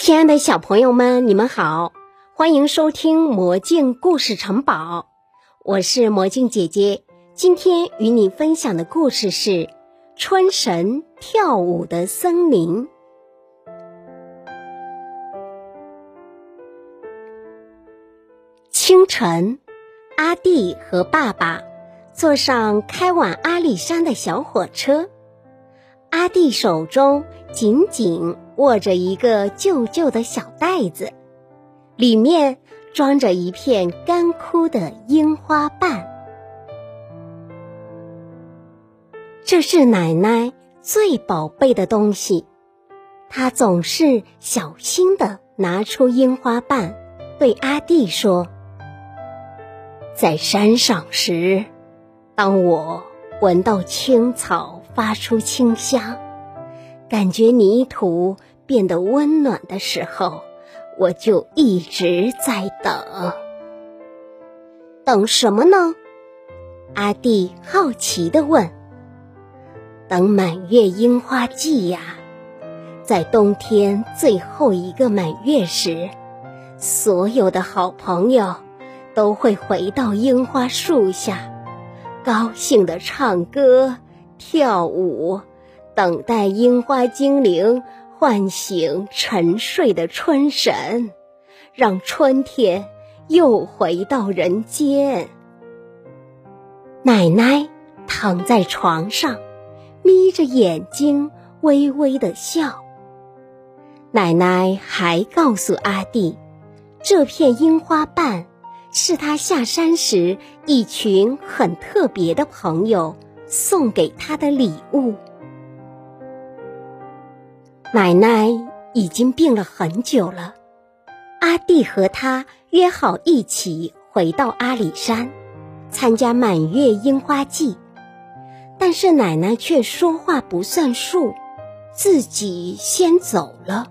亲爱的小朋友们，你们好，欢迎收听《魔镜故事城堡》，我是魔镜姐姐。今天与你分享的故事是《春神跳舞的森林》。清晨，阿弟和爸爸坐上开往阿里山的小火车，阿弟手中紧紧。握着一个旧旧的小袋子，里面装着一片干枯的樱花瓣。这是奶奶最宝贝的东西，她总是小心的拿出樱花瓣，对阿弟说：“在山上时，当我闻到青草发出清香，感觉泥土。”变得温暖的时候，我就一直在等。等什么呢？阿弟好奇地问。等满月樱花季呀，在冬天最后一个满月时，所有的好朋友都会回到樱花树下，高兴地唱歌、跳舞，等待樱花精灵。唤醒沉睡的春神，让春天又回到人间。奶奶躺在床上，眯着眼睛，微微的笑。奶奶还告诉阿弟，这片樱花瓣是他下山时一群很特别的朋友送给他的礼物。奶奶已经病了很久了，阿弟和他约好一起回到阿里山，参加满月樱花季，但是奶奶却说话不算数，自己先走了。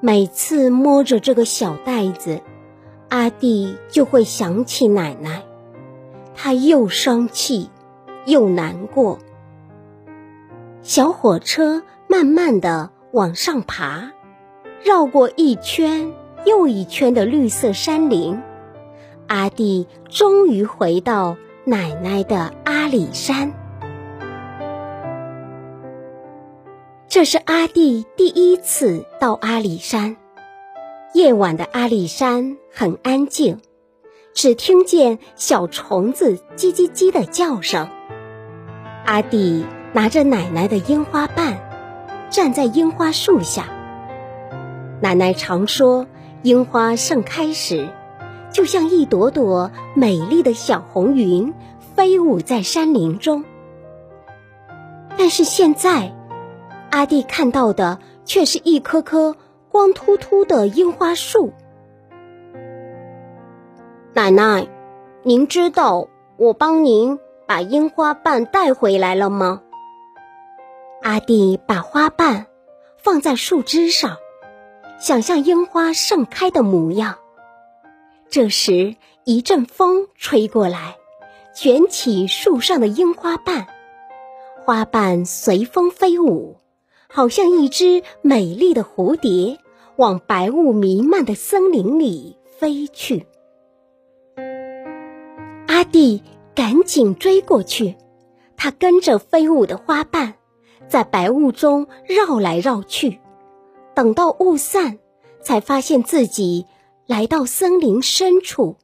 每次摸着这个小袋子，阿弟就会想起奶奶，他又生气又难过。小火车。慢慢的往上爬，绕过一圈又一圈的绿色山林，阿弟终于回到奶奶的阿里山。这是阿弟第一次到阿里山。夜晚的阿里山很安静，只听见小虫子叽叽叽的叫声。阿弟拿着奶奶的樱花瓣。站在樱花树下，奶奶常说，樱花盛开时，就像一朵朵美丽的小红云飞舞在山林中。但是现在，阿弟看到的却是一棵棵光秃秃的樱花树。奶奶，您知道我帮您把樱花瓣带回来了吗？阿弟把花瓣放在树枝上，想象樱花盛开的模样。这时，一阵风吹过来，卷起树上的樱花瓣，花瓣随风飞舞，好像一只美丽的蝴蝶，往白雾弥漫的森林里飞去。阿弟赶紧追过去，他跟着飞舞的花瓣。在白雾中绕来绕去，等到雾散，才发现自己来到森林深处。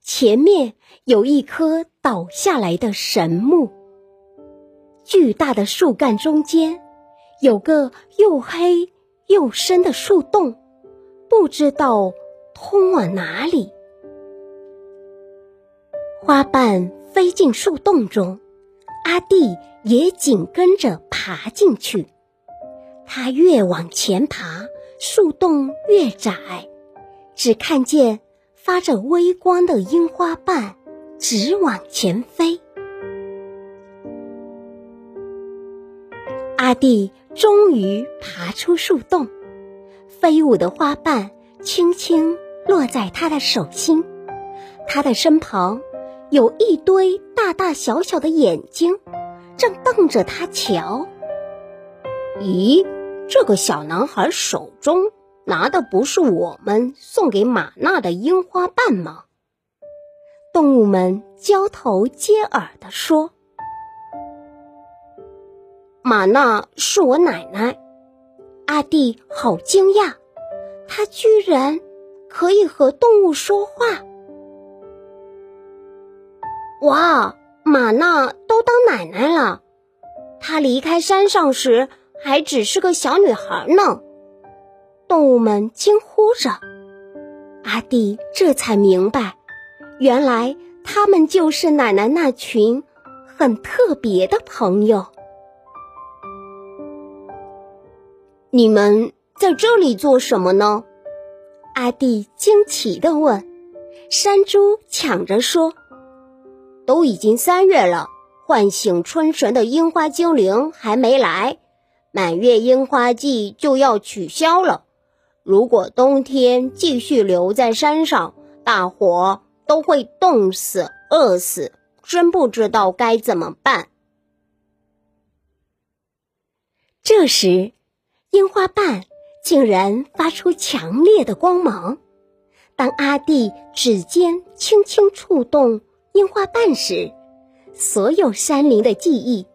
前面有一棵倒下来的神木，巨大的树干中间有个又黑又深的树洞，不知道通往哪里。花瓣飞进树洞中，阿弟。也紧跟着爬进去，他越往前爬，树洞越窄，只看见发着微光的樱花瓣直往前飞。阿弟终于爬出树洞，飞舞的花瓣轻轻落在他的手心，他的身旁有一堆大大小小的眼睛。正瞪着他瞧，咦，这个小男孩手中拿的不是我们送给玛娜的樱花瓣吗？动物们交头接耳地说：“玛娜是我奶奶。”阿弟好惊讶，他居然可以和动物说话！哇，玛娜都当奶奶了，她离开山上时还只是个小女孩呢。动物们惊呼着，阿弟这才明白，原来他们就是奶奶那群很特别的朋友。你们在这里做什么呢？阿弟惊奇地问。山猪抢着说：“都已经三月了，唤醒春神的樱花精灵还没来，满月樱花季就要取消了。如果冬天继续留在山上，大伙都会冻死、饿死，真不知道该怎么办。”这时。樱花瓣竟然发出强烈的光芒。当阿弟指尖轻轻触动樱花瓣时，所有山林的记忆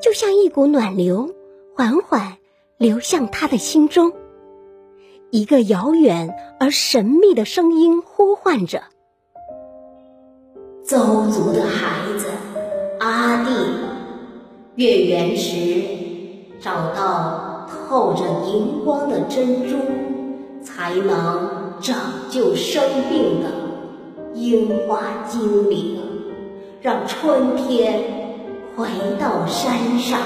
就像一股暖流，缓缓流向他的心中。一个遥远而神秘的声音呼唤着：“邹族的孩子，阿弟，月圆时找到。”透着荧光的珍珠，才能拯救生病的樱花精灵，让春天回到山上。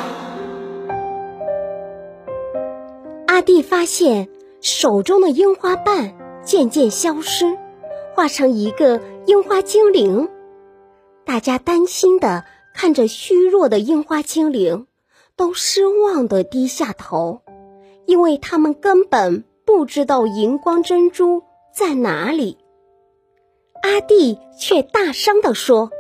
阿弟发现手中的樱花瓣渐渐消失，化成一个樱花精灵。大家担心的看着虚弱的樱花精灵。都失望的低下头，因为他们根本不知道荧光珍珠在哪里。阿弟却大声地说：“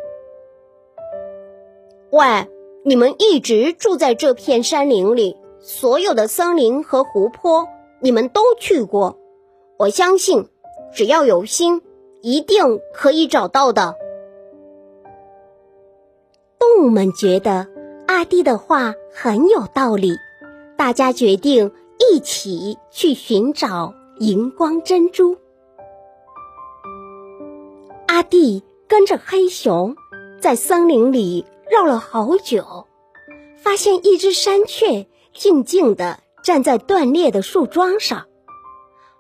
喂，你们一直住在这片山林里，所有的森林和湖泊你们都去过。我相信，只要有心，一定可以找到的。”动物们觉得。阿弟的话很有道理，大家决定一起去寻找荧光珍珠。阿弟跟着黑熊在森林里绕了好久，发现一只山雀静静地站在断裂的树桩上，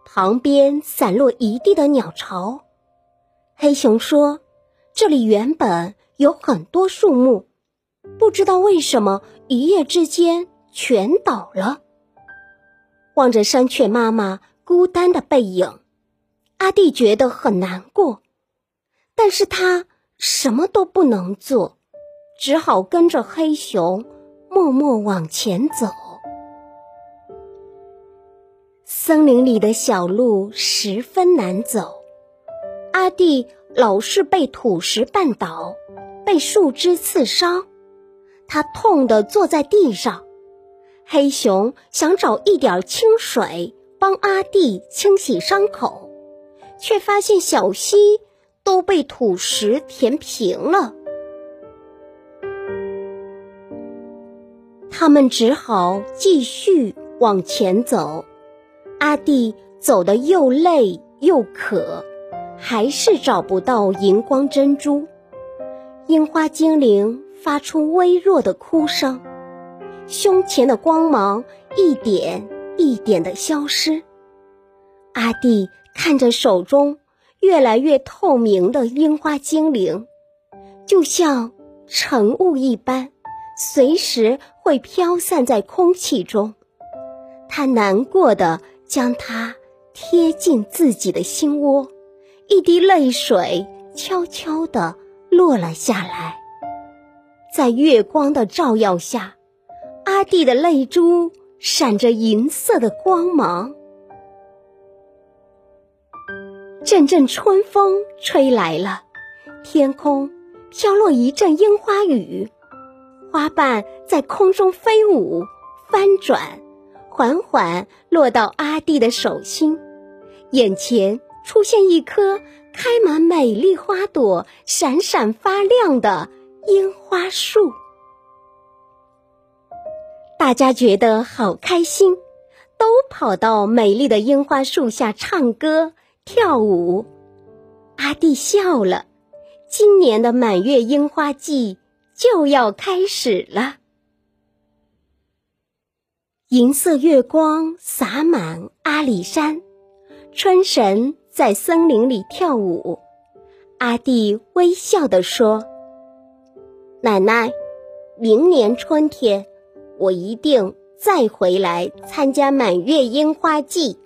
旁边散落一地的鸟巢。黑熊说：“这里原本有很多树木。”不知道为什么一夜之间全倒了。望着山雀妈妈孤单的背影，阿弟觉得很难过，但是他什么都不能做，只好跟着黑熊默默往前走。森林里的小路十分难走，阿弟老是被土石绊倒，被树枝刺伤。他痛得坐在地上，黑熊想找一点清水帮阿弟清洗伤口，却发现小溪都被土石填平了。他们只好继续往前走。阿弟走得又累又渴，还是找不到荧光珍珠。樱花精灵。发出微弱的哭声，胸前的光芒一点一点的消失。阿弟看着手中越来越透明的樱花精灵，就像晨雾一般，随时会飘散在空气中。他难过的将它贴近自己的心窝，一滴泪水悄悄地落了下来。在月光的照耀下，阿弟的泪珠闪着银色的光芒。阵阵春风吹来了，天空飘落一阵樱花雨，花瓣在空中飞舞翻转，缓缓落到阿弟的手心，眼前出现一棵开满美丽花朵、闪闪发亮的樱花树。大家觉得好开心，都跑到美丽的樱花树下唱歌跳舞。阿弟笑了，今年的满月樱花季就要开始了。银色月光洒满阿里山，春神在森林里跳舞。阿弟微笑地说：“奶奶，明年春天我一定再回来参加满月樱花季。”